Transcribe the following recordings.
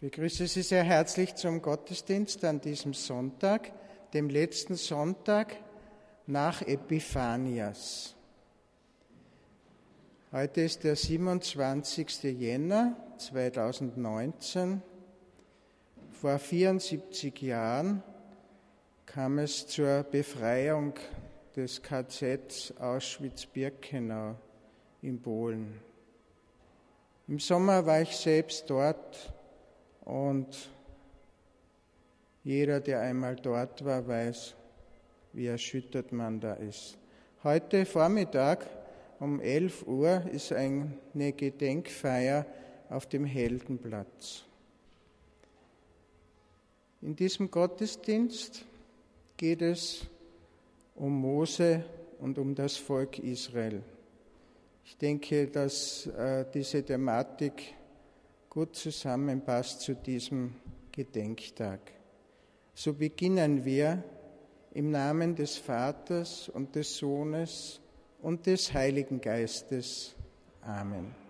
Ich begrüße Sie sehr herzlich zum Gottesdienst an diesem Sonntag, dem letzten Sonntag nach Epiphanias. Heute ist der 27. Jänner 2019. Vor 74 Jahren kam es zur Befreiung des KZ Auschwitz-Birkenau in Polen. Im Sommer war ich selbst dort und jeder, der einmal dort war, weiß, wie erschüttert man da ist. Heute Vormittag um 11 Uhr ist eine Gedenkfeier auf dem Heldenplatz. In diesem Gottesdienst geht es um Mose und um das Volk Israel. Ich denke, dass äh, diese Thematik gut zusammenpasst zu diesem Gedenktag. So beginnen wir im Namen des Vaters und des Sohnes und des Heiligen Geistes. Amen.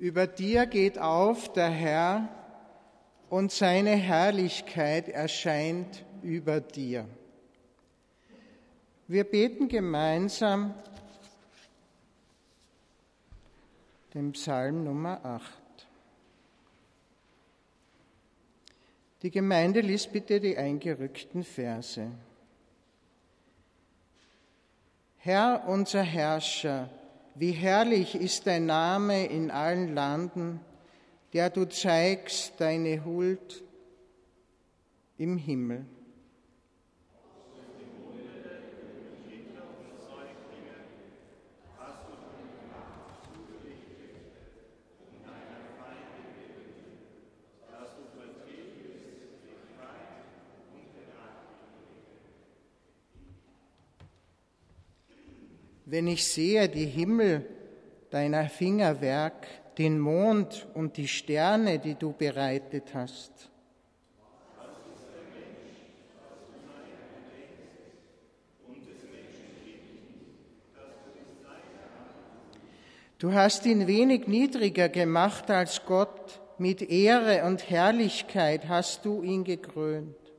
Über dir geht auf der Herr und seine Herrlichkeit erscheint über dir. Wir beten gemeinsam den Psalm Nummer 8. Die Gemeinde liest bitte die eingerückten Verse. Herr unser Herrscher, wie herrlich ist dein Name in allen Landen, der du zeigst deine Huld im Himmel. Wenn ich sehe die Himmel deiner Fingerwerk, den Mond und die Sterne, die du bereitet hast. Du hast ihn wenig niedriger gemacht als Gott, mit Ehre und Herrlichkeit hast du ihn gekrönt.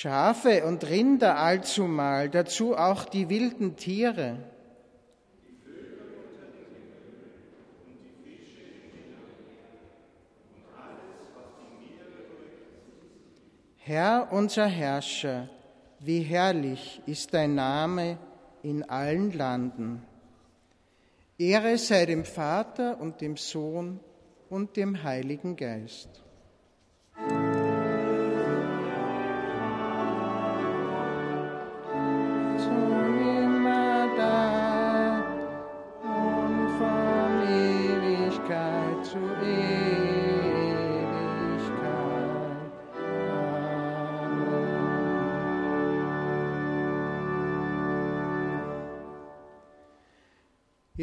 Schafe und Rinder allzumal, dazu auch die wilden Tiere. Herr unser Herrscher, wie herrlich ist dein Name in allen Landen. Ehre sei dem Vater und dem Sohn und dem Heiligen Geist.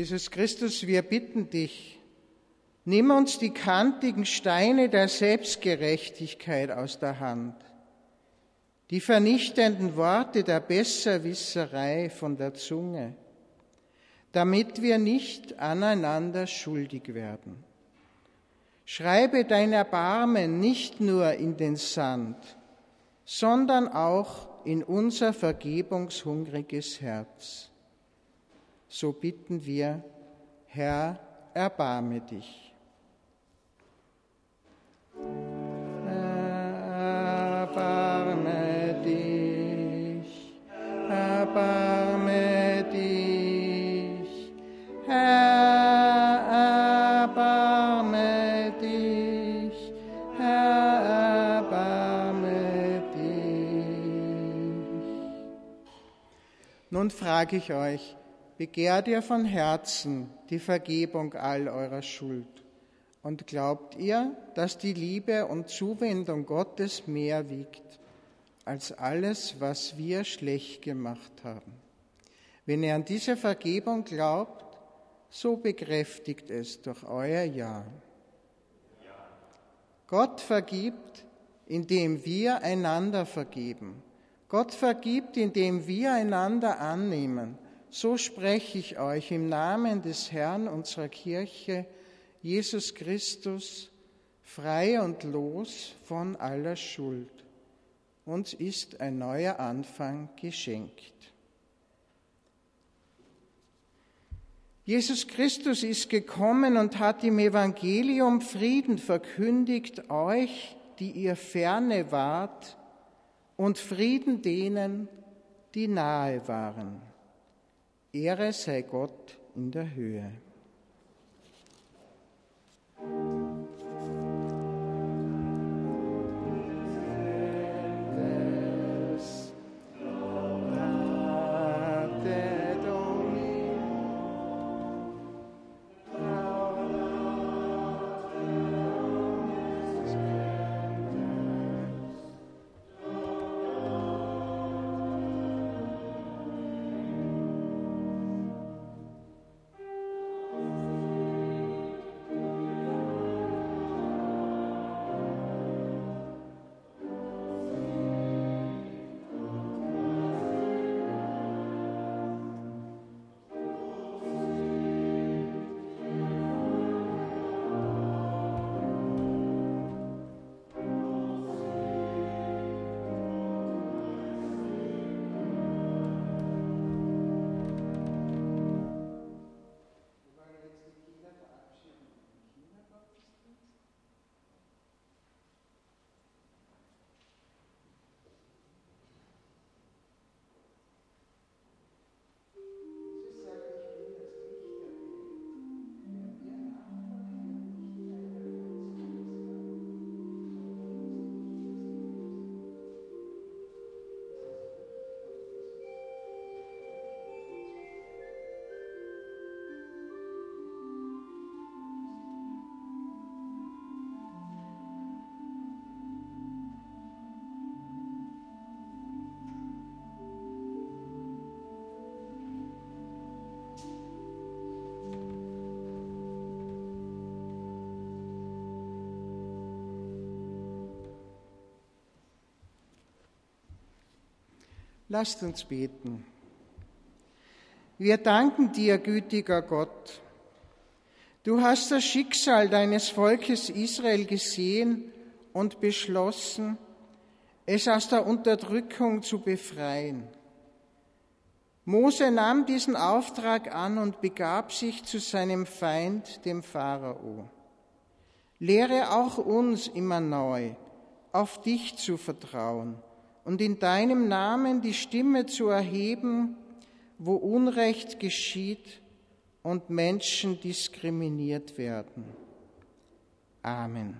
Jesus Christus, wir bitten dich, nimm uns die kantigen Steine der Selbstgerechtigkeit aus der Hand, die vernichtenden Worte der Besserwisserei von der Zunge, damit wir nicht aneinander schuldig werden. Schreibe dein Erbarmen nicht nur in den Sand, sondern auch in unser vergebungshungriges Herz so bitten wir, Herr, erbarme dich. Erbarme dich, erbarme dich, Herr, erbarme dich, Herr, erbarme dich. Nun frage ich euch, begehrt ihr von Herzen die Vergebung all eurer Schuld? Und glaubt ihr, dass die Liebe und Zuwendung Gottes mehr wiegt als alles, was wir schlecht gemacht haben? Wenn ihr an diese Vergebung glaubt, so bekräftigt es durch euer Ja. Gott vergibt, indem wir einander vergeben. Gott vergibt, indem wir einander annehmen so spreche ich euch im Namen des Herrn unserer Kirche, Jesus Christus, frei und los von aller Schuld. Uns ist ein neuer Anfang geschenkt. Jesus Christus ist gekommen und hat im Evangelium Frieden verkündigt euch, die ihr ferne wart, und Frieden denen, die nahe waren. Ehre sei Gott in der Höhe. Lasst uns beten. Wir danken dir, gütiger Gott. Du hast das Schicksal deines Volkes Israel gesehen und beschlossen, es aus der Unterdrückung zu befreien. Mose nahm diesen Auftrag an und begab sich zu seinem Feind, dem Pharao. Lehre auch uns immer neu, auf dich zu vertrauen und in deinem Namen die Stimme zu erheben, wo Unrecht geschieht und Menschen diskriminiert werden. Amen.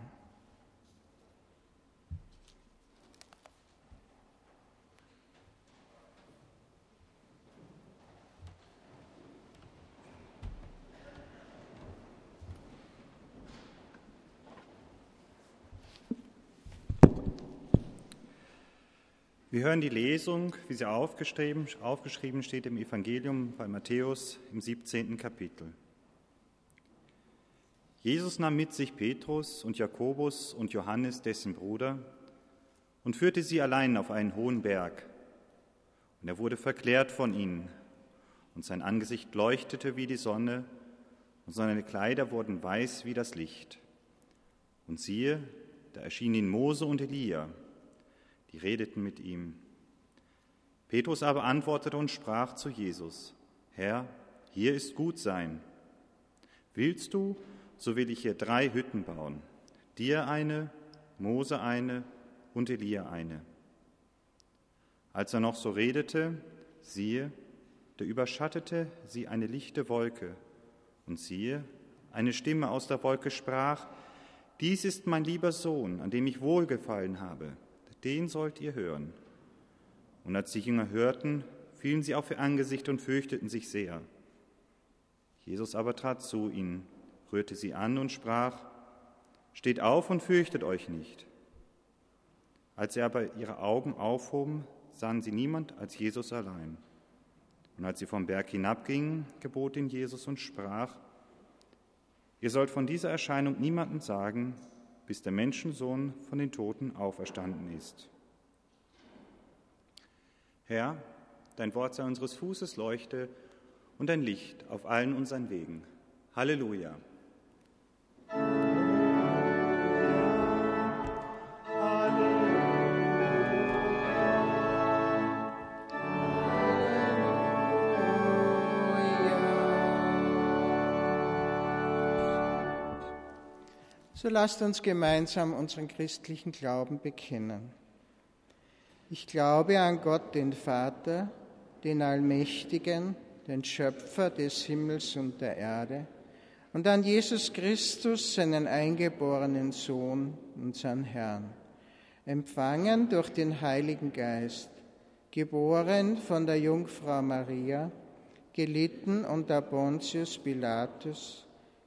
Wir hören die Lesung, wie sie aufgeschrieben, aufgeschrieben steht im Evangelium bei Matthäus im 17. Kapitel. Jesus nahm mit sich Petrus und Jakobus und Johannes, dessen Bruder, und führte sie allein auf einen hohen Berg. Und er wurde verklärt von ihnen, und sein Angesicht leuchtete wie die Sonne, und seine Kleider wurden weiß wie das Licht. Und siehe, da erschienen ihnen Mose und Elia die redeten mit ihm. Petrus aber antwortete und sprach zu Jesus, Herr, hier ist gut sein. Willst du, so will ich hier drei Hütten bauen, dir eine, Mose eine und Elia eine. Als er noch so redete, siehe, da überschattete sie eine lichte Wolke, und siehe, eine Stimme aus der Wolke sprach, Dies ist mein lieber Sohn, an dem ich wohlgefallen habe den sollt ihr hören. Und als die Jünger hörten, fielen sie auf ihr Angesicht und fürchteten sich sehr. Jesus aber trat zu ihnen, rührte sie an und sprach, Steht auf und fürchtet euch nicht. Als er aber ihre Augen aufhoben, sahen sie niemand als Jesus allein. Und als sie vom Berg hinabgingen, gebot ihn Jesus und sprach, Ihr sollt von dieser Erscheinung niemandem sagen, bis der Menschensohn von den Toten auferstanden ist. Herr, dein Wort sei unseres Fußes Leuchte und ein Licht auf allen unseren Wegen. Halleluja. So lasst uns gemeinsam unseren christlichen Glauben bekennen. Ich glaube an Gott, den Vater, den Allmächtigen, den Schöpfer des Himmels und der Erde, und an Jesus Christus, seinen eingeborenen Sohn, unseren Herrn, empfangen durch den Heiligen Geist, geboren von der Jungfrau Maria, gelitten unter Pontius Pilatus,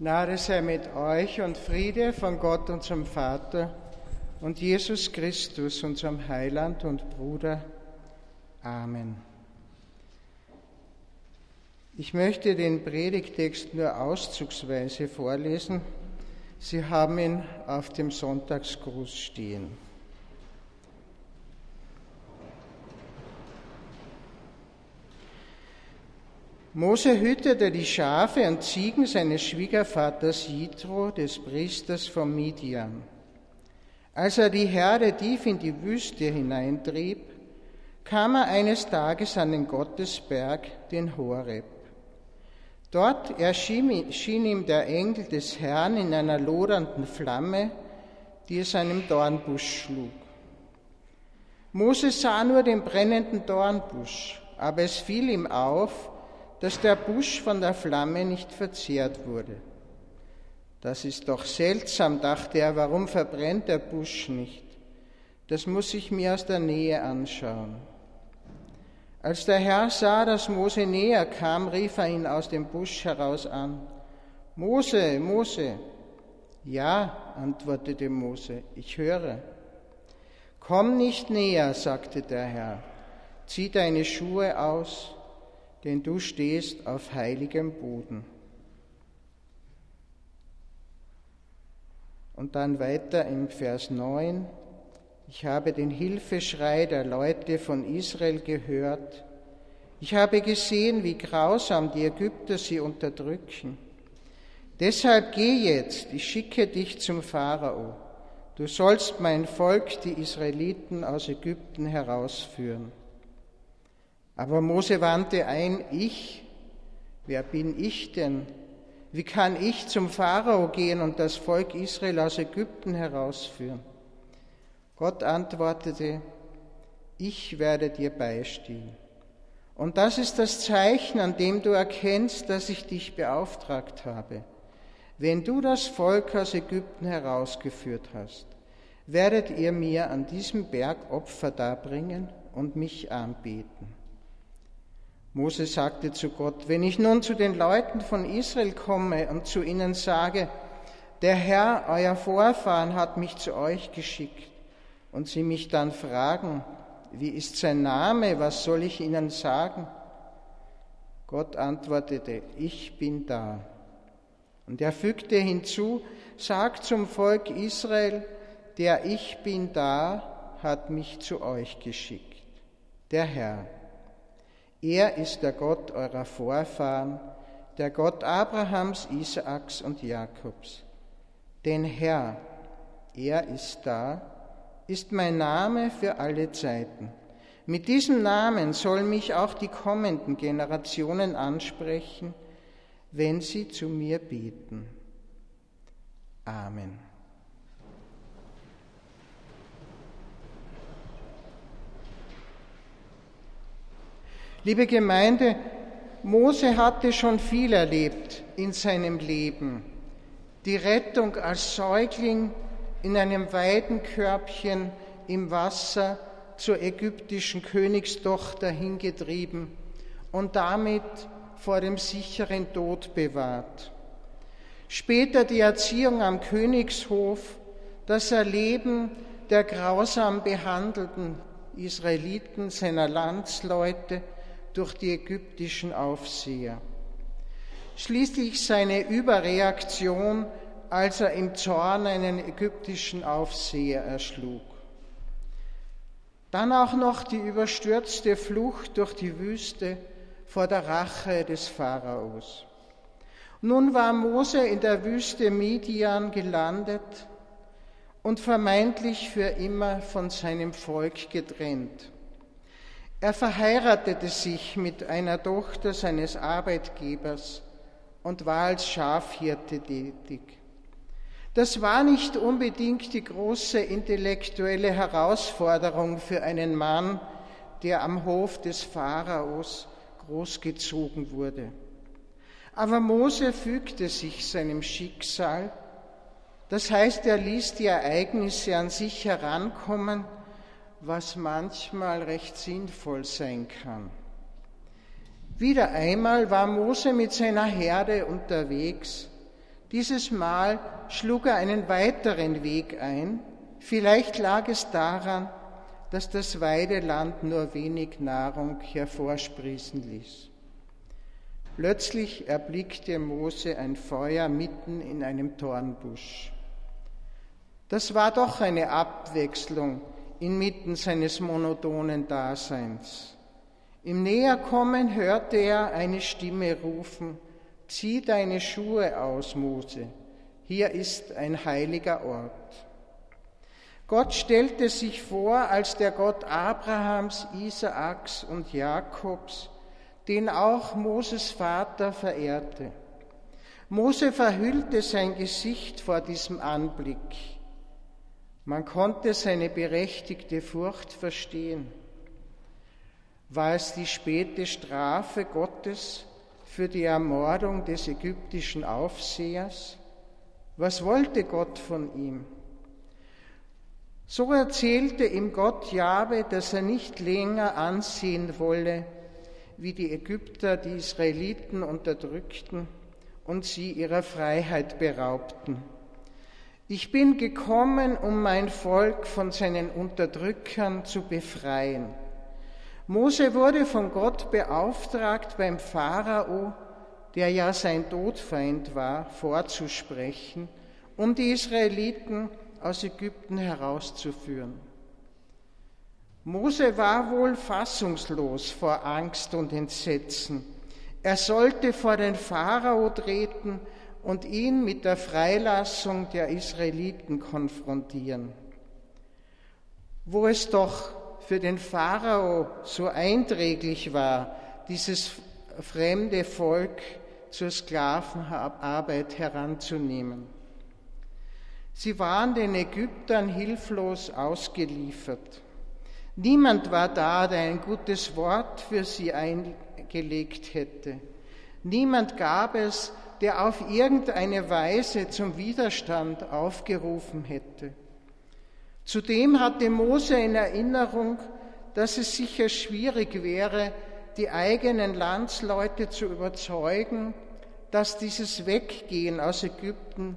Gnade sei mit euch und Friede von Gott, unserem Vater und Jesus Christus, unserem Heiland und Bruder. Amen. Ich möchte den Predigtext nur auszugsweise vorlesen. Sie haben ihn auf dem Sonntagsgruß stehen. Mose hütete die Schafe und Ziegen seines Schwiegervaters Jitro, des Priesters von Midian. Als er die Herde tief in die Wüste hineintrieb, kam er eines Tages an den Gottesberg, den Horeb. Dort erschien ihm der Engel des Herrn in einer lodernden Flamme, die es einem Dornbusch schlug. Mose sah nur den brennenden Dornbusch, aber es fiel ihm auf, dass der Busch von der Flamme nicht verzehrt wurde. Das ist doch seltsam, dachte er, warum verbrennt der Busch nicht? Das muss ich mir aus der Nähe anschauen. Als der Herr sah, dass Mose näher kam, rief er ihn aus dem Busch heraus an. Mose, Mose. Ja, antwortete Mose, ich höre. Komm nicht näher, sagte der Herr. Zieh deine Schuhe aus denn du stehst auf heiligem Boden. Und dann weiter im Vers 9, ich habe den Hilfeschrei der Leute von Israel gehört. Ich habe gesehen, wie grausam die Ägypter sie unterdrücken. Deshalb geh jetzt, ich schicke dich zum Pharao. Du sollst mein Volk, die Israeliten, aus Ägypten herausführen. Aber Mose wandte ein, ich, wer bin ich denn? Wie kann ich zum Pharao gehen und das Volk Israel aus Ägypten herausführen? Gott antwortete, ich werde dir beistehen. Und das ist das Zeichen, an dem du erkennst, dass ich dich beauftragt habe. Wenn du das Volk aus Ägypten herausgeführt hast, werdet ihr mir an diesem Berg Opfer darbringen und mich anbeten. Mose sagte zu Gott, wenn ich nun zu den Leuten von Israel komme und zu ihnen sage, der Herr, euer Vorfahren, hat mich zu euch geschickt, und sie mich dann fragen, wie ist sein Name, was soll ich ihnen sagen? Gott antwortete, ich bin da. Und er fügte hinzu, sagt zum Volk Israel, der ich bin da, hat mich zu euch geschickt, der Herr. Er ist der Gott eurer Vorfahren, der Gott Abrahams, Isaaks und Jakobs. Denn Herr, er ist da, ist mein Name für alle Zeiten. Mit diesem Namen sollen mich auch die kommenden Generationen ansprechen, wenn sie zu mir beten. Amen. Liebe Gemeinde, Mose hatte schon viel erlebt in seinem Leben. Die Rettung als Säugling in einem Weidenkörbchen im Wasser zur ägyptischen Königstochter hingetrieben und damit vor dem sicheren Tod bewahrt. Später die Erziehung am Königshof, das Erleben der grausam behandelten Israeliten, seiner Landsleute, durch die ägyptischen Aufseher. Schließlich seine Überreaktion, als er im Zorn einen ägyptischen Aufseher erschlug. Dann auch noch die überstürzte Flucht durch die Wüste vor der Rache des Pharaos. Nun war Mose in der Wüste Midian gelandet und vermeintlich für immer von seinem Volk getrennt. Er verheiratete sich mit einer Tochter seines Arbeitgebers und war als Schafhirte tätig. Das war nicht unbedingt die große intellektuelle Herausforderung für einen Mann, der am Hof des Pharaos großgezogen wurde. Aber Mose fügte sich seinem Schicksal, das heißt, er ließ die Ereignisse an sich herankommen was manchmal recht sinnvoll sein kann. Wieder einmal war Mose mit seiner Herde unterwegs, Dieses Mal schlug er einen weiteren Weg ein. Vielleicht lag es daran, dass das Weideland nur wenig Nahrung hervorsprießen ließ. Plötzlich erblickte Mose ein Feuer mitten in einem Dornbusch. Das war doch eine Abwechslung inmitten seines monotonen Daseins. Im Näherkommen hörte er eine Stimme rufen, Zieh deine Schuhe aus, Mose, hier ist ein heiliger Ort. Gott stellte sich vor als der Gott Abrahams, Isaaks und Jakobs, den auch Moses Vater verehrte. Mose verhüllte sein Gesicht vor diesem Anblick. Man konnte seine berechtigte Furcht verstehen. War es die späte Strafe Gottes für die Ermordung des ägyptischen Aufsehers? Was wollte Gott von ihm? So erzählte ihm Gott Jabe, dass er nicht länger ansehen wolle, wie die Ägypter die Israeliten unterdrückten und sie ihrer Freiheit beraubten. Ich bin gekommen, um mein Volk von seinen Unterdrückern zu befreien. Mose wurde von Gott beauftragt, beim Pharao, der ja sein Todfeind war, vorzusprechen, um die Israeliten aus Ägypten herauszuführen. Mose war wohl fassungslos vor Angst und Entsetzen. Er sollte vor den Pharao treten und ihn mit der Freilassung der Israeliten konfrontieren. Wo es doch für den Pharao so einträglich war, dieses fremde Volk zur Sklavenarbeit heranzunehmen. Sie waren den Ägyptern hilflos ausgeliefert. Niemand war da, der ein gutes Wort für sie eingelegt hätte. Niemand gab es, der auf irgendeine Weise zum Widerstand aufgerufen hätte. Zudem hatte Mose in Erinnerung, dass es sicher schwierig wäre, die eigenen Landsleute zu überzeugen, dass dieses Weggehen aus Ägypten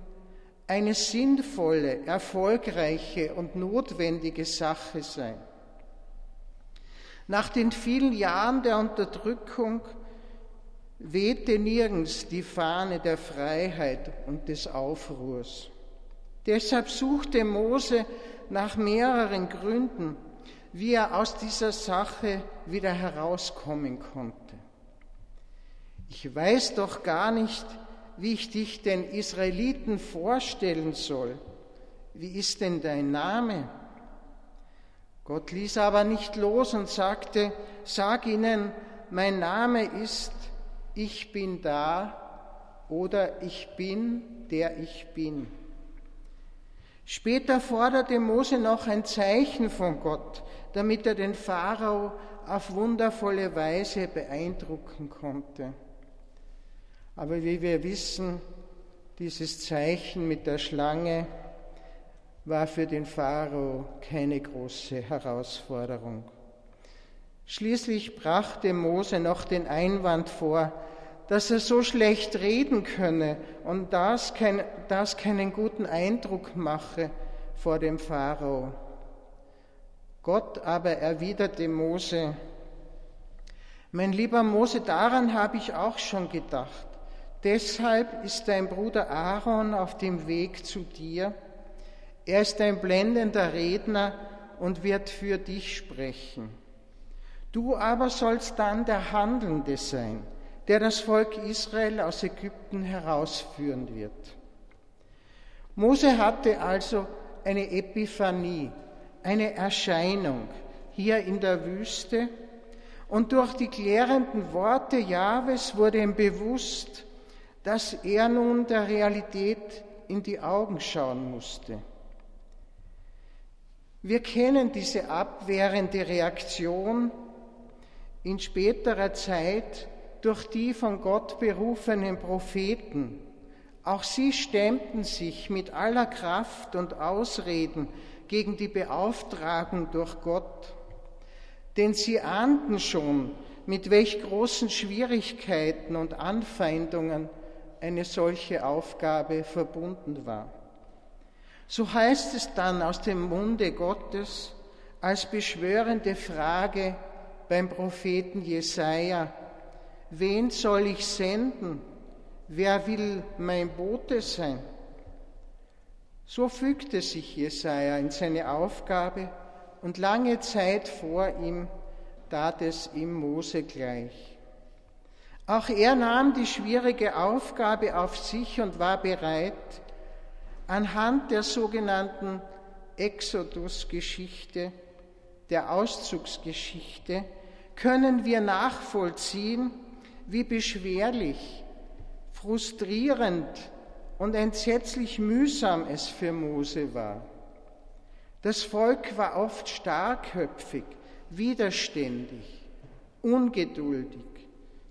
eine sinnvolle, erfolgreiche und notwendige Sache sei. Nach den vielen Jahren der Unterdrückung wehte nirgends die Fahne der Freiheit und des Aufruhrs. Deshalb suchte Mose nach mehreren Gründen, wie er aus dieser Sache wieder herauskommen konnte. Ich weiß doch gar nicht, wie ich dich den Israeliten vorstellen soll. Wie ist denn dein Name? Gott ließ aber nicht los und sagte, sag ihnen, mein Name ist, ich bin da oder ich bin, der ich bin. Später forderte Mose noch ein Zeichen von Gott, damit er den Pharao auf wundervolle Weise beeindrucken konnte. Aber wie wir wissen, dieses Zeichen mit der Schlange war für den Pharao keine große Herausforderung. Schließlich brachte Mose noch den Einwand vor, dass er so schlecht reden könne und das, kein, das keinen guten Eindruck mache vor dem Pharao. Gott aber erwiderte Mose, mein lieber Mose, daran habe ich auch schon gedacht. Deshalb ist dein Bruder Aaron auf dem Weg zu dir, er ist ein blendender Redner und wird für dich sprechen. Du aber sollst dann der Handelnde sein, der das Volk Israel aus Ägypten herausführen wird. Mose hatte also eine Epiphanie, eine Erscheinung hier in der Wüste und durch die klärenden Worte Jahwes wurde ihm bewusst, dass er nun der Realität in die Augen schauen musste. Wir kennen diese abwehrende Reaktion in späterer Zeit durch die von Gott berufenen Propheten. Auch sie stemmten sich mit aller Kraft und Ausreden gegen die Beauftragung durch Gott, denn sie ahnten schon, mit welch großen Schwierigkeiten und Anfeindungen eine solche Aufgabe verbunden war. So heißt es dann aus dem Munde Gottes als beschwörende Frage beim Propheten Jesaja: Wen soll ich senden? Wer will mein Bote sein? So fügte sich Jesaja in seine Aufgabe und lange Zeit vor ihm tat es ihm Mose gleich. Auch er nahm die schwierige Aufgabe auf sich und war bereit, anhand der sogenannten Exodus-Geschichte, der Auszugsgeschichte, können wir nachvollziehen, wie beschwerlich, frustrierend und entsetzlich mühsam es für Mose war. Das Volk war oft starkköpfig, widerständig, ungeduldig,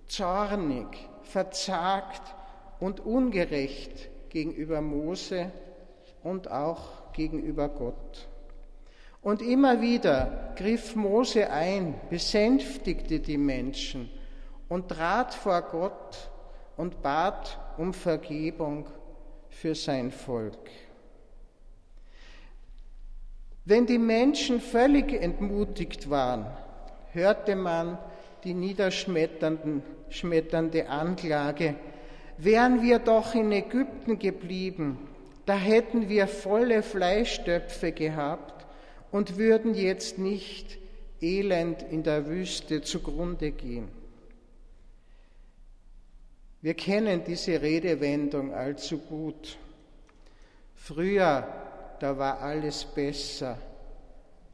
zornig, verzagt und ungerecht gegenüber Mose und auch gegenüber Gott. Und immer wieder griff Mose ein, besänftigte die Menschen und trat vor Gott und bat um Vergebung für sein Volk. Wenn die Menschen völlig entmutigt waren, hörte man die niederschmetternde Anklage, wären wir doch in Ägypten geblieben, da hätten wir volle Fleischtöpfe gehabt und würden jetzt nicht elend in der Wüste zugrunde gehen. Wir kennen diese Redewendung allzu gut. Früher, da war alles besser.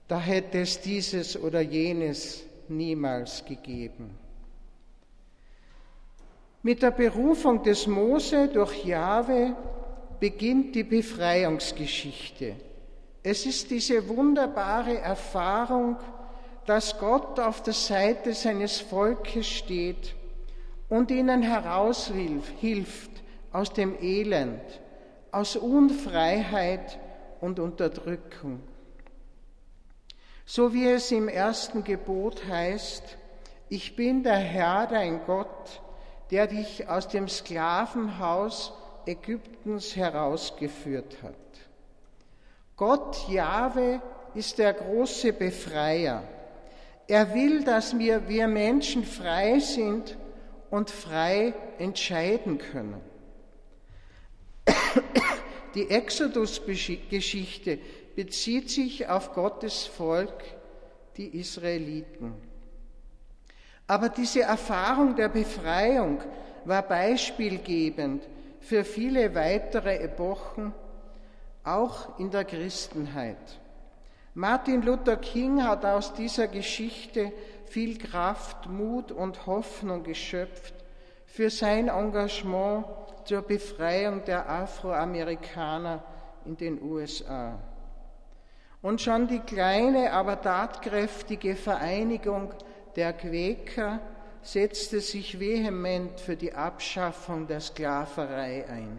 Da hätte es dieses oder jenes niemals gegeben. Mit der Berufung des Mose durch Jahwe beginnt die Befreiungsgeschichte. Es ist diese wunderbare Erfahrung, dass Gott auf der Seite seines Volkes steht und ihnen heraushilft aus dem Elend, aus Unfreiheit und Unterdrückung. So wie es im ersten Gebot heißt, ich bin der Herr, dein Gott, der dich aus dem Sklavenhaus Ägyptens herausgeführt hat. Gott Jahwe ist der große Befreier. Er will, dass wir, wir Menschen frei sind und frei entscheiden können. Die Exodus-Geschichte bezieht sich auf Gottes Volk, die Israeliten. Aber diese Erfahrung der Befreiung war beispielgebend für viele weitere Epochen, auch in der Christenheit. Martin Luther King hat aus dieser Geschichte viel Kraft, Mut und Hoffnung geschöpft für sein Engagement zur Befreiung der Afroamerikaner in den USA. Und schon die kleine, aber tatkräftige Vereinigung der Quäker setzte sich vehement für die Abschaffung der Sklaverei ein.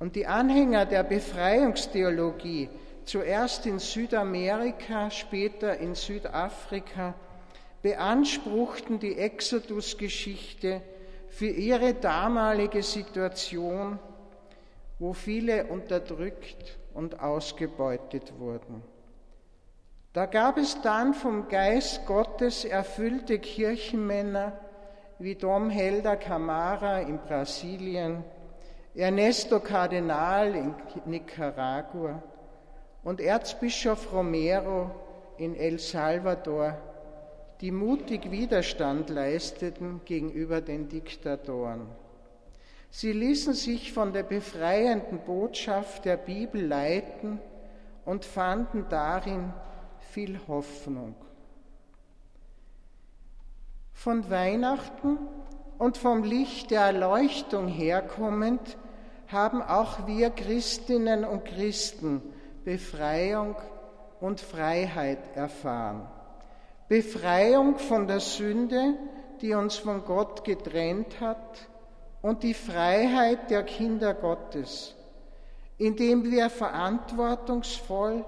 Und die Anhänger der Befreiungstheologie zuerst in Südamerika, später in Südafrika, beanspruchten die Exodus-Geschichte für ihre damalige Situation, wo viele unterdrückt und ausgebeutet wurden. Da gab es dann vom Geist Gottes erfüllte Kirchenmänner wie Dom Helder Camara in Brasilien, Ernesto Cardenal in Nicaragua, und Erzbischof Romero in El Salvador, die mutig Widerstand leisteten gegenüber den Diktatoren. Sie ließen sich von der befreienden Botschaft der Bibel leiten und fanden darin viel Hoffnung. Von Weihnachten und vom Licht der Erleuchtung herkommend haben auch wir Christinnen und Christen Befreiung und Freiheit erfahren. Befreiung von der Sünde, die uns von Gott getrennt hat, und die Freiheit der Kinder Gottes, indem wir verantwortungsvoll,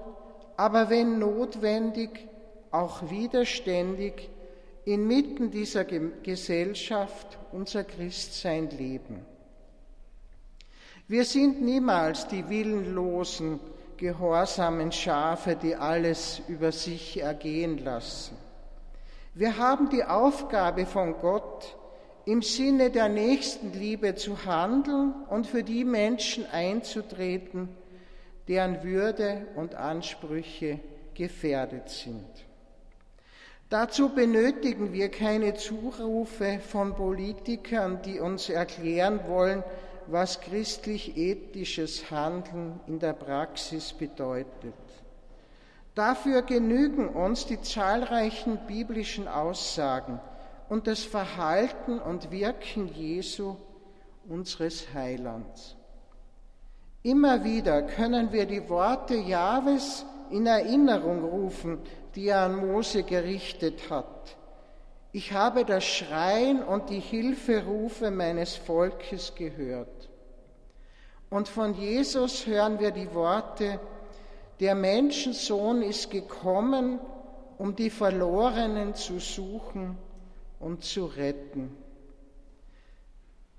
aber wenn notwendig, auch widerständig inmitten dieser Gesellschaft unser Christsein leben. Wir sind niemals die willenlosen, gehorsamen Schafe, die alles über sich ergehen lassen. Wir haben die Aufgabe von Gott, im Sinne der Nächstenliebe zu handeln und für die Menschen einzutreten, deren Würde und Ansprüche gefährdet sind. Dazu benötigen wir keine Zurufe von Politikern, die uns erklären wollen, was christlich-ethisches Handeln in der Praxis bedeutet. Dafür genügen uns die zahlreichen biblischen Aussagen und das Verhalten und Wirken Jesu, unseres Heilands. Immer wieder können wir die Worte Jahwes in Erinnerung rufen, die er an Mose gerichtet hat. Ich habe das Schreien und die Hilferufe meines Volkes gehört. Und von Jesus hören wir die Worte, der Menschensohn ist gekommen, um die Verlorenen zu suchen und zu retten.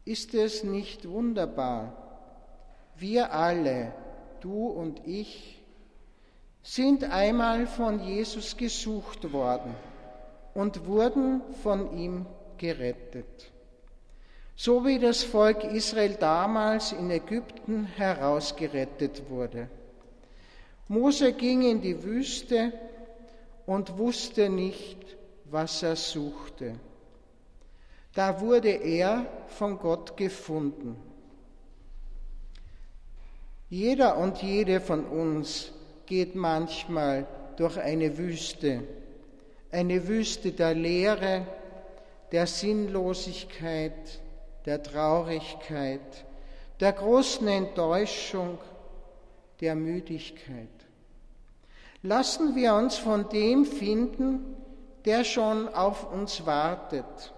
Ist es nicht wunderbar? Wir alle, du und ich, sind einmal von Jesus gesucht worden und wurden von ihm gerettet. So wie das Volk Israel damals in Ägypten herausgerettet wurde. Mose ging in die Wüste und wusste nicht, was er suchte. Da wurde er von Gott gefunden. Jeder und jede von uns geht manchmal durch eine Wüste, eine Wüste der Leere, der Sinnlosigkeit, der Traurigkeit, der großen Enttäuschung, der Müdigkeit. Lassen wir uns von dem finden, der schon auf uns wartet,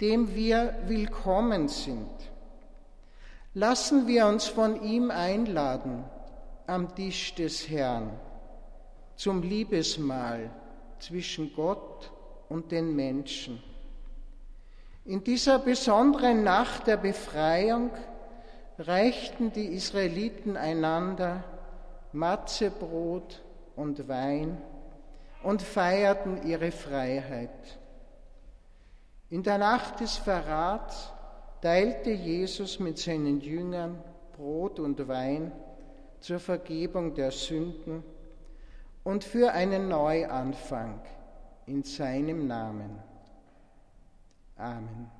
dem wir willkommen sind. Lassen wir uns von ihm einladen am Tisch des Herrn zum Liebesmahl zwischen Gott und den Menschen. In dieser besonderen Nacht der Befreiung reichten die Israeliten einander Matzebrot und Wein und feierten ihre Freiheit. In der Nacht des Verrats teilte Jesus mit seinen Jüngern Brot und Wein zur Vergebung der Sünden und für einen Neuanfang in seinem Namen. Amen.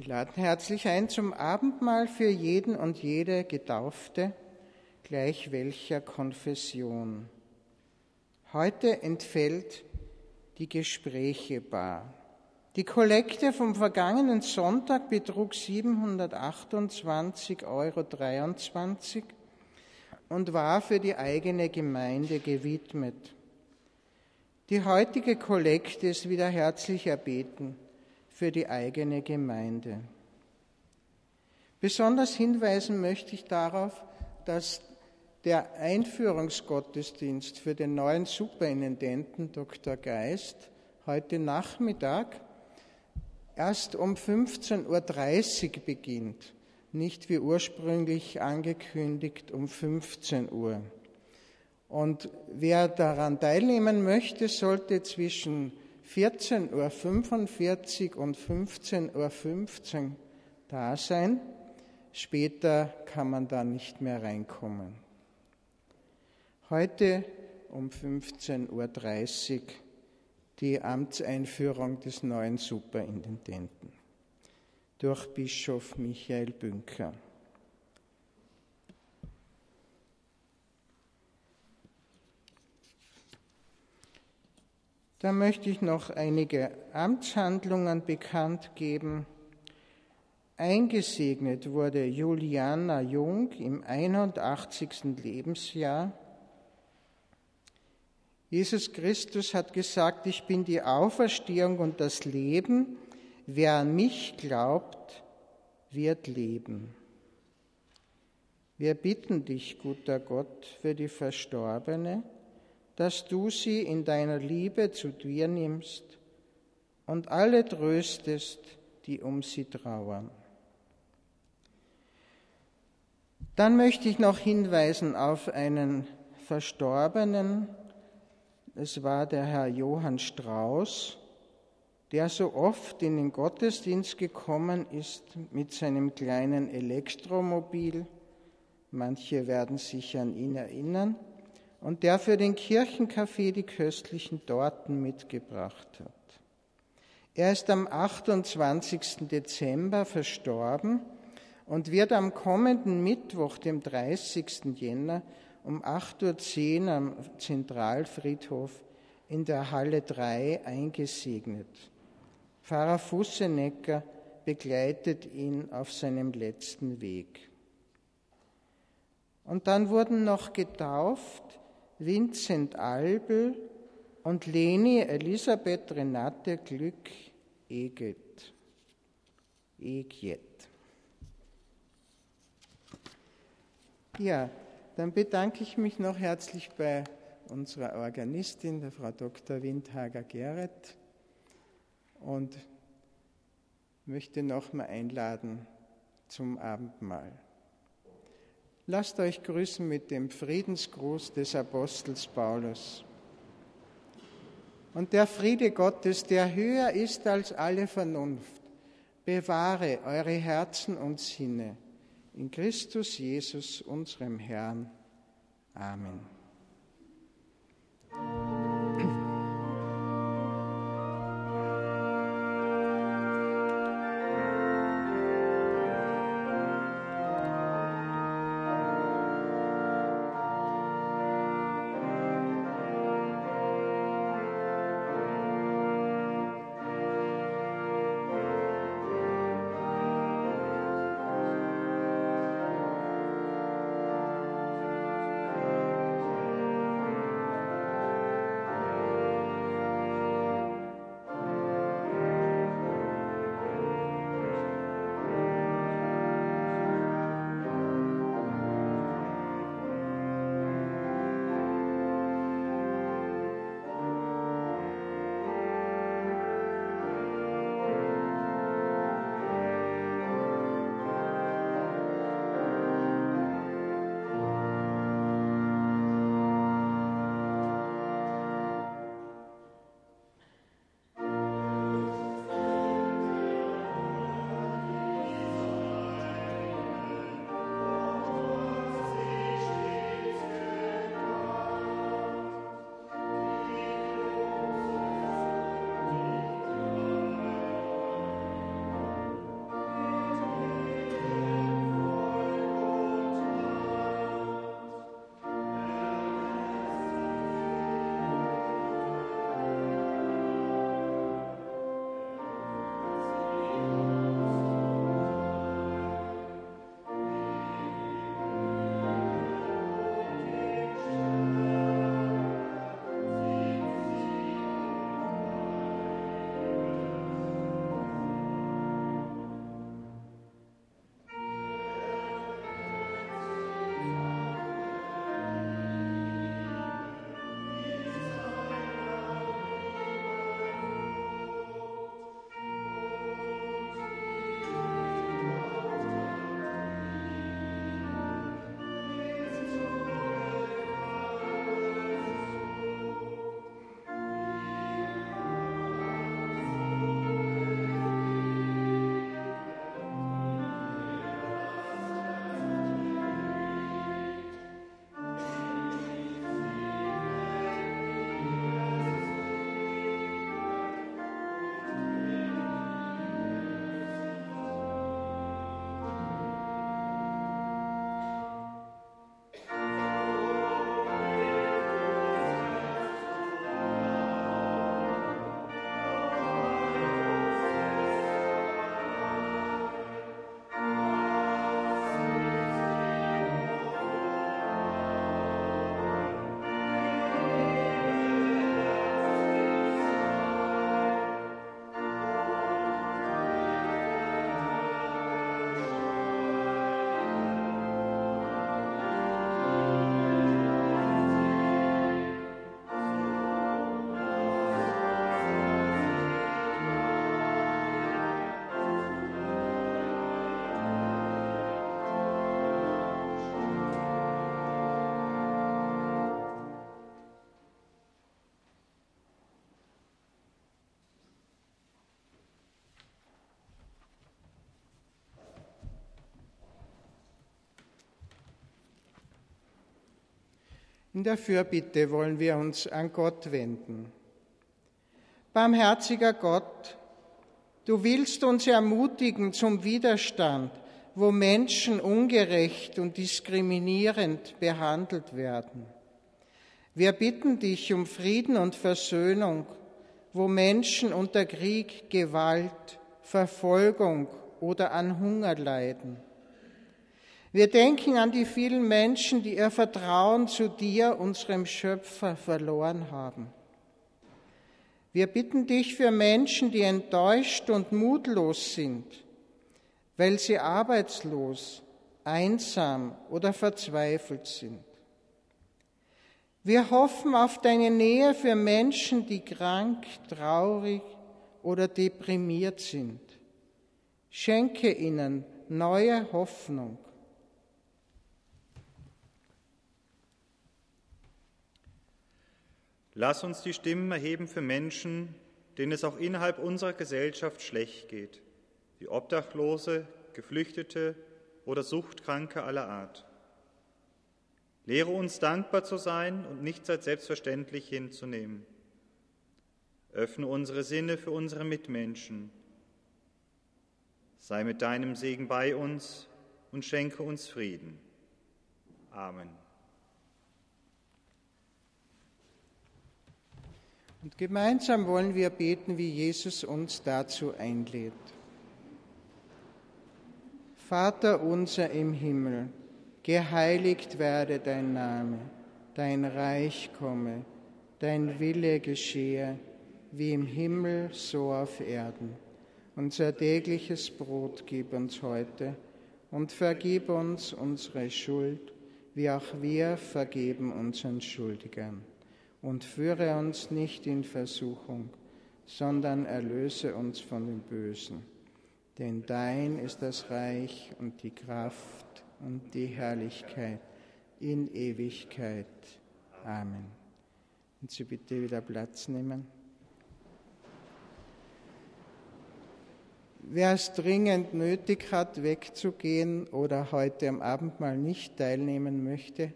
Wir laden herzlich ein zum Abendmahl für jeden und jede Getaufte, gleich welcher Konfession. Heute entfällt die Gesprächebar. Die Kollekte vom vergangenen Sonntag betrug 728,23 Euro und war für die eigene Gemeinde gewidmet. Die heutige Kollekte ist wieder herzlich erbeten für die eigene Gemeinde. Besonders hinweisen möchte ich darauf, dass der Einführungsgottesdienst für den neuen Superintendenten Dr. Geist heute Nachmittag erst um 15.30 Uhr beginnt, nicht wie ursprünglich angekündigt um 15 Uhr. Und wer daran teilnehmen möchte, sollte zwischen 14.45 Uhr und 15.15 Uhr 15 da sein. Später kann man da nicht mehr reinkommen. Heute um 15.30 Uhr die Amtseinführung des neuen Superintendenten durch Bischof Michael Bünker. Da möchte ich noch einige Amtshandlungen bekannt geben. Eingesegnet wurde Juliana Jung im 81. Lebensjahr. Jesus Christus hat gesagt, ich bin die Auferstehung und das Leben. Wer an mich glaubt, wird leben. Wir bitten dich, guter Gott, für die Verstorbene, dass du sie in deiner Liebe zu dir nimmst und alle tröstest, die um sie trauern. Dann möchte ich noch hinweisen auf einen Verstorbenen. Es war der Herr Johann Strauß, der so oft in den Gottesdienst gekommen ist mit seinem kleinen Elektromobil. Manche werden sich an ihn erinnern und der für den Kirchenkaffee die köstlichen Torten mitgebracht hat. Er ist am 28. Dezember verstorben und wird am kommenden Mittwoch, dem 30. Jänner, um 8.10 Uhr am Zentralfriedhof in der Halle 3 eingesegnet. Pfarrer Fussenecker begleitet ihn auf seinem letzten Weg. Und dann wurden noch getauft Vincent Albel und Leni Elisabeth Renate Glück Eget. Egjet. Ja, dann bedanke ich mich noch herzlich bei unserer Organistin, der Frau Dr. Windhager-Gerät, und möchte nochmal einladen zum Abendmahl. Lasst euch grüßen mit dem Friedensgruß des Apostels Paulus. Und der Friede Gottes, der höher ist als alle Vernunft, bewahre eure Herzen und Sinne in Christus Jesus, unserem Herrn. Amen. In der Fürbitte wollen wir uns an Gott wenden. Barmherziger Gott, du willst uns ermutigen zum Widerstand, wo Menschen ungerecht und diskriminierend behandelt werden. Wir bitten dich um Frieden und Versöhnung, wo Menschen unter Krieg, Gewalt, Verfolgung oder an Hunger leiden. Wir denken an die vielen Menschen, die ihr Vertrauen zu dir, unserem Schöpfer, verloren haben. Wir bitten dich für Menschen, die enttäuscht und mutlos sind, weil sie arbeitslos, einsam oder verzweifelt sind. Wir hoffen auf deine Nähe für Menschen, die krank, traurig oder deprimiert sind. Schenke ihnen neue Hoffnung. Lass uns die Stimmen erheben für Menschen, denen es auch innerhalb unserer Gesellschaft schlecht geht, wie Obdachlose, Geflüchtete oder Suchtkranke aller Art. Lehre uns dankbar zu sein und nichts als selbstverständlich hinzunehmen. Öffne unsere Sinne für unsere Mitmenschen. Sei mit deinem Segen bei uns und schenke uns Frieden. Amen. Und gemeinsam wollen wir beten, wie Jesus uns dazu einlädt. Vater unser im Himmel, geheiligt werde dein Name, dein Reich komme, dein Wille geschehe, wie im Himmel so auf Erden. Unser tägliches Brot gib uns heute und vergib uns unsere Schuld, wie auch wir vergeben unseren Schuldigern und führe uns nicht in Versuchung, sondern erlöse uns von dem Bösen. Denn dein ist das Reich und die Kraft und die Herrlichkeit in Ewigkeit. Amen. Und Sie bitte wieder Platz nehmen. Wer es dringend nötig hat, wegzugehen oder heute am Abendmahl nicht teilnehmen möchte,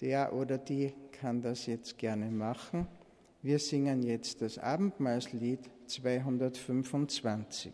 der oder die kann das jetzt gerne machen. Wir singen jetzt das Abendmahlslied 225.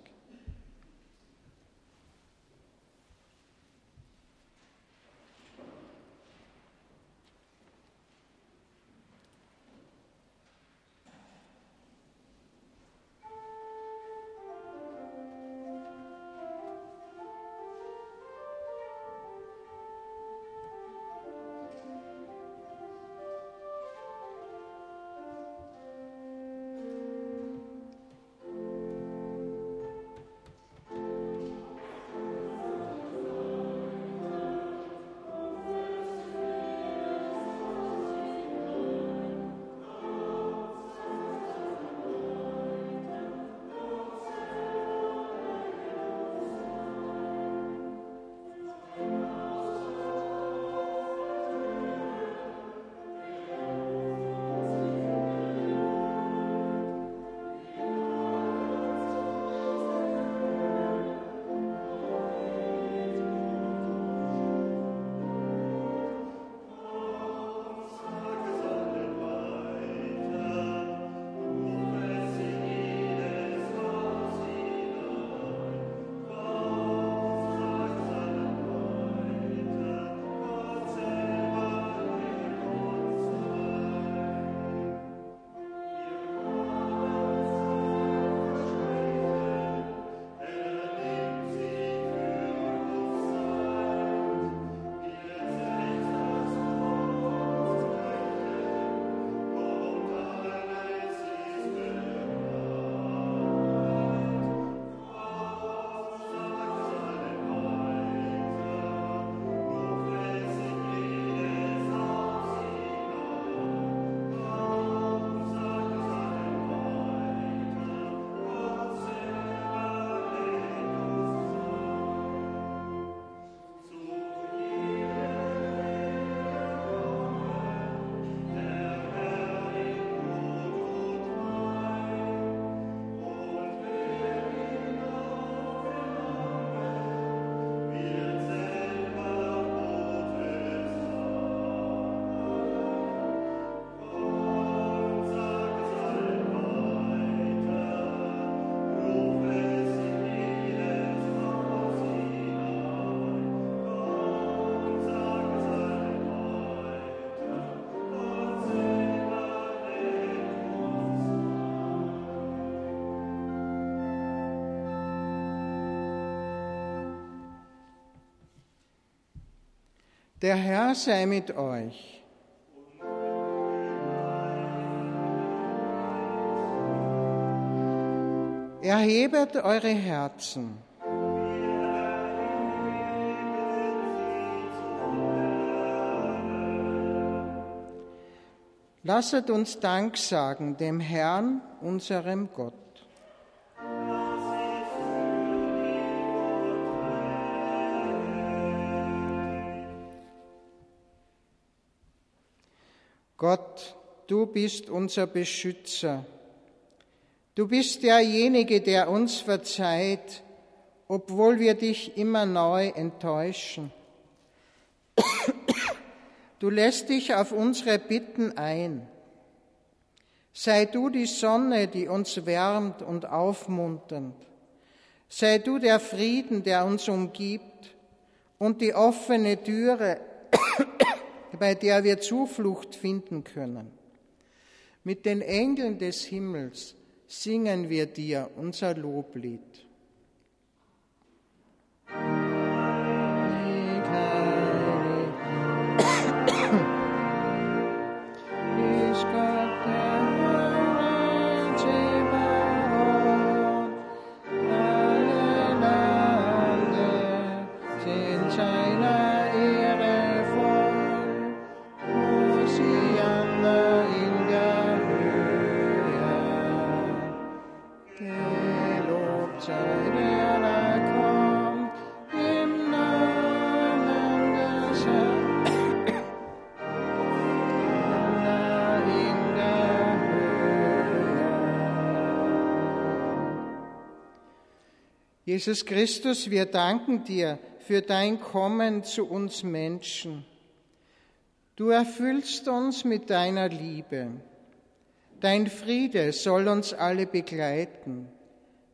Der Herr sei mit euch. Erhebet eure Herzen. Lasset uns Dank sagen dem Herrn, unserem Gott. Gott, du bist unser Beschützer. Du bist derjenige, der uns verzeiht, obwohl wir dich immer neu enttäuschen. Du lässt dich auf unsere Bitten ein. Sei du die Sonne, die uns wärmt und aufmunternd. Sei du der Frieden, der uns umgibt und die offene Türe, bei der wir Zuflucht finden können. Mit den Engeln des Himmels singen wir dir unser Loblied. Jesus Christus, wir danken dir für dein Kommen zu uns Menschen. Du erfüllst uns mit deiner Liebe. Dein Friede soll uns alle begleiten.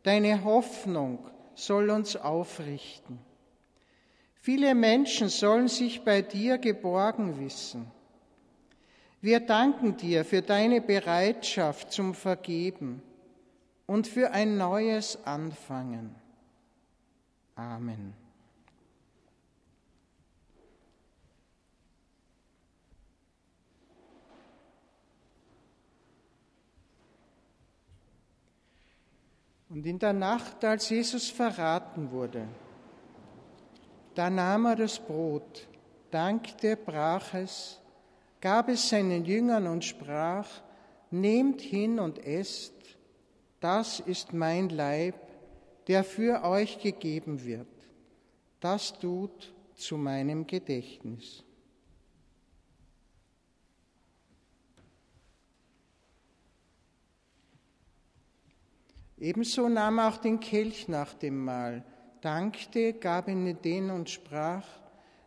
Deine Hoffnung soll uns aufrichten. Viele Menschen sollen sich bei dir geborgen wissen. Wir danken dir für deine Bereitschaft zum Vergeben und für ein neues Anfangen. Amen. Und in der Nacht, als Jesus verraten wurde, da nahm er das Brot, dankte, brach es, gab es seinen Jüngern und sprach, Nehmt hin und esst, das ist mein Leib, der für euch gegeben wird. Das tut zu meinem Gedächtnis. Ebenso nahm er auch den Kelch nach dem Mahl, dankte, gab ihn den und sprach,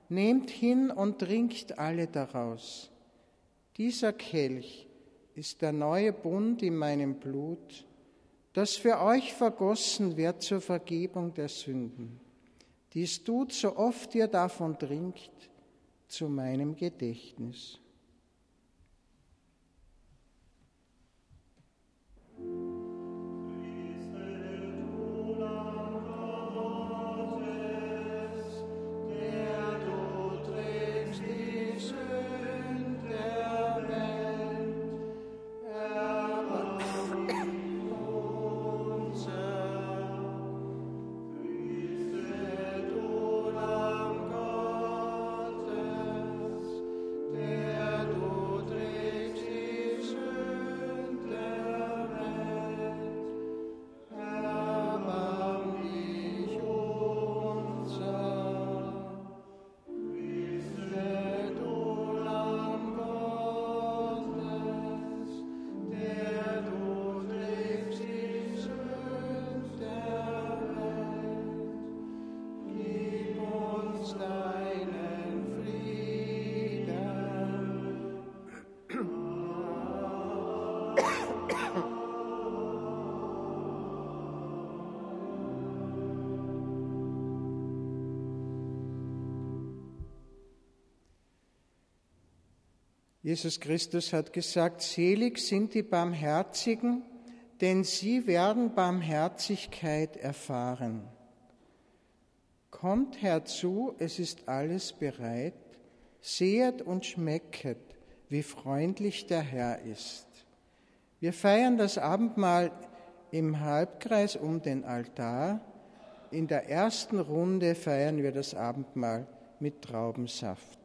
Nehmt hin und trinkt alle daraus. Dieser Kelch ist der neue Bund in meinem Blut, das für euch vergossen wird zur Vergebung der Sünden. Dies tut, so oft ihr davon trinkt, zu meinem Gedächtnis. Jesus Christus hat gesagt, selig sind die Barmherzigen, denn sie werden Barmherzigkeit erfahren. Kommt herzu, es ist alles bereit, Sehet und schmecket, wie freundlich der Herr ist. Wir feiern das Abendmahl im Halbkreis um den Altar. In der ersten Runde feiern wir das Abendmahl mit Traubensaft.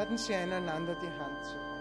Laden Sie einander die Hand zu.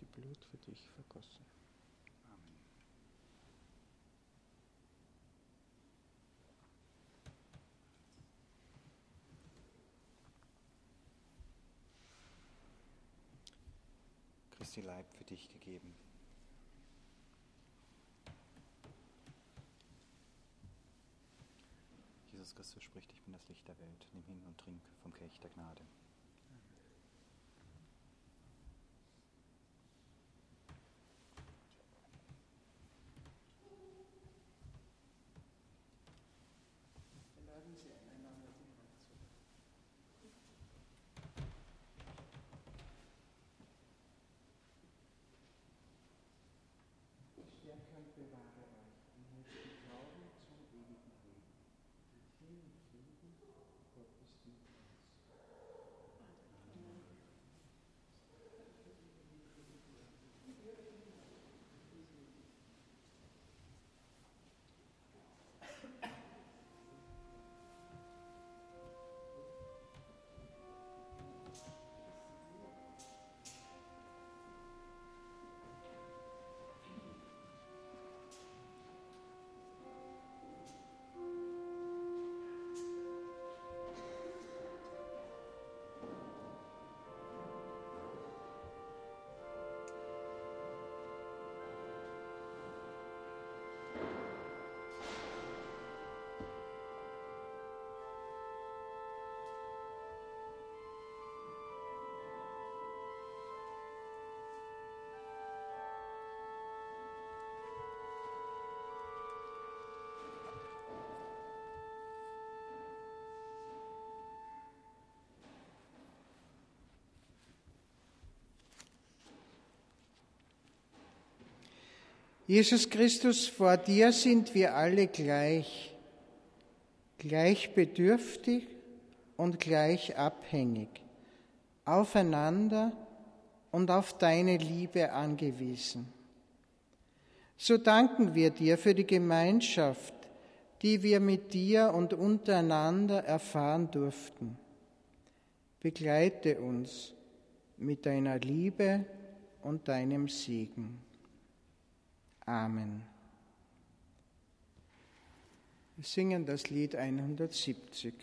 Die Blut für dich vergossen. Amen. Christi Leib für dich gegeben. Jesus Christus spricht, ich bin das Licht der Welt. Nimm hin und trink vom Kelch der Gnade. Jesus Christus, vor dir sind wir alle gleich, gleich bedürftig und gleich abhängig, aufeinander und auf deine Liebe angewiesen. So danken wir dir für die Gemeinschaft, die wir mit dir und untereinander erfahren durften. Begleite uns mit deiner Liebe und deinem Segen. Amen. Wir singen das Lied 170.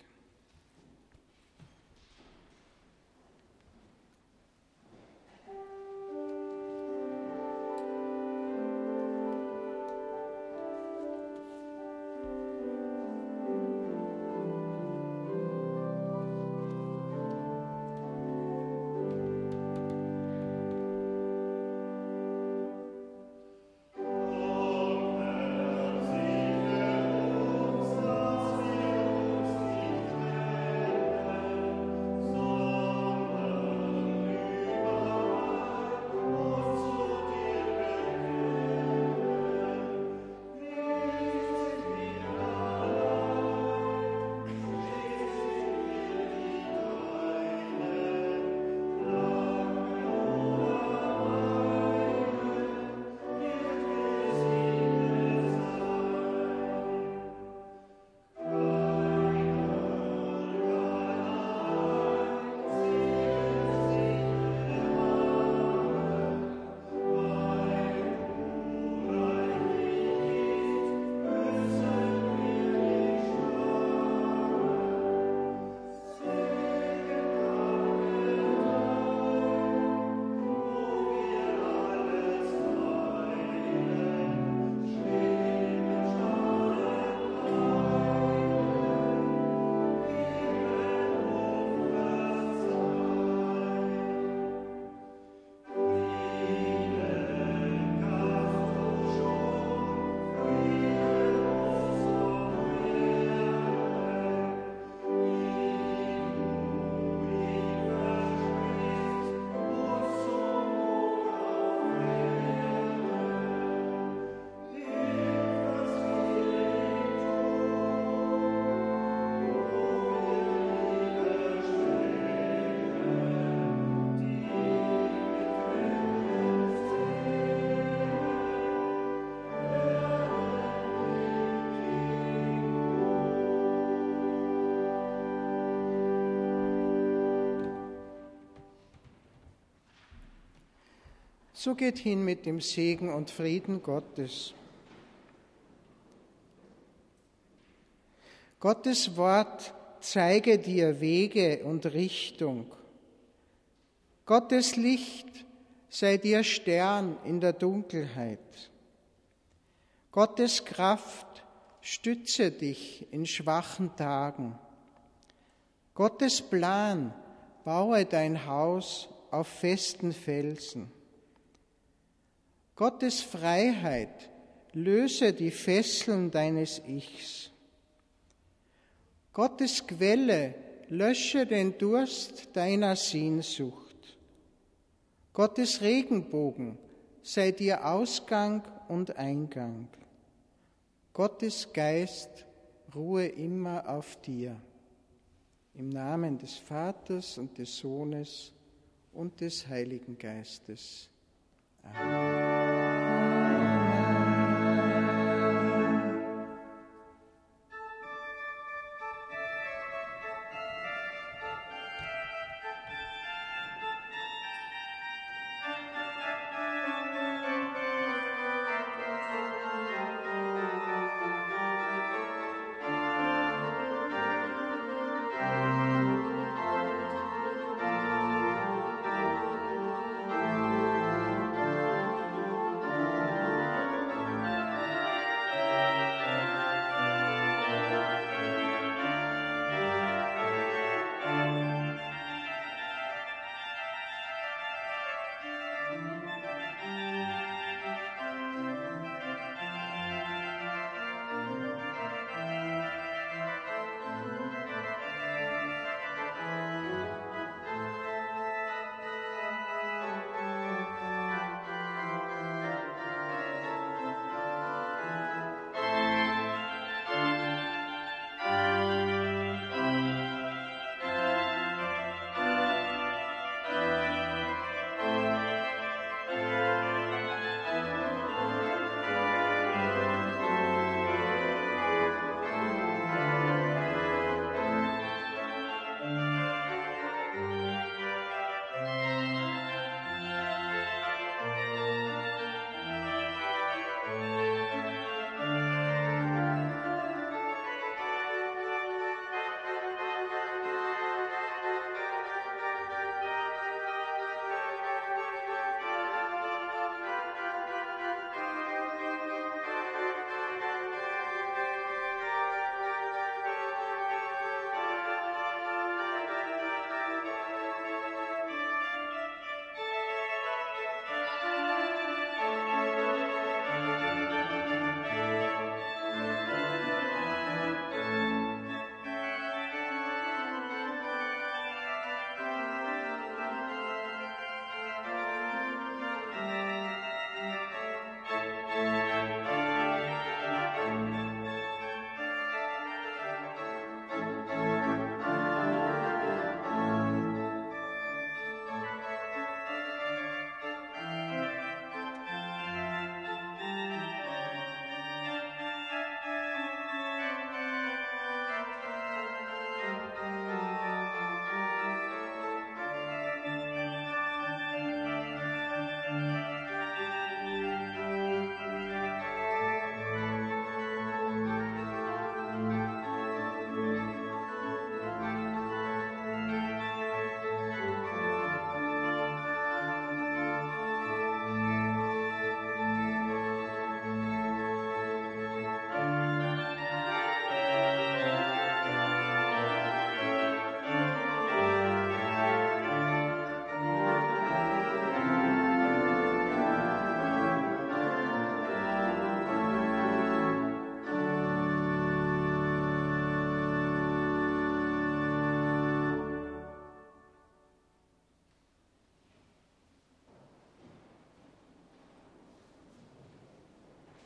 So geht hin mit dem Segen und Frieden Gottes. Gottes Wort zeige dir Wege und Richtung. Gottes Licht sei dir Stern in der Dunkelheit. Gottes Kraft stütze dich in schwachen Tagen. Gottes Plan baue dein Haus auf festen Felsen. Gottes Freiheit löse die Fesseln deines Ichs. Gottes Quelle lösche den Durst deiner Sehnsucht. Gottes Regenbogen sei dir Ausgang und Eingang. Gottes Geist ruhe immer auf dir. Im Namen des Vaters und des Sohnes und des Heiligen Geistes. 啊。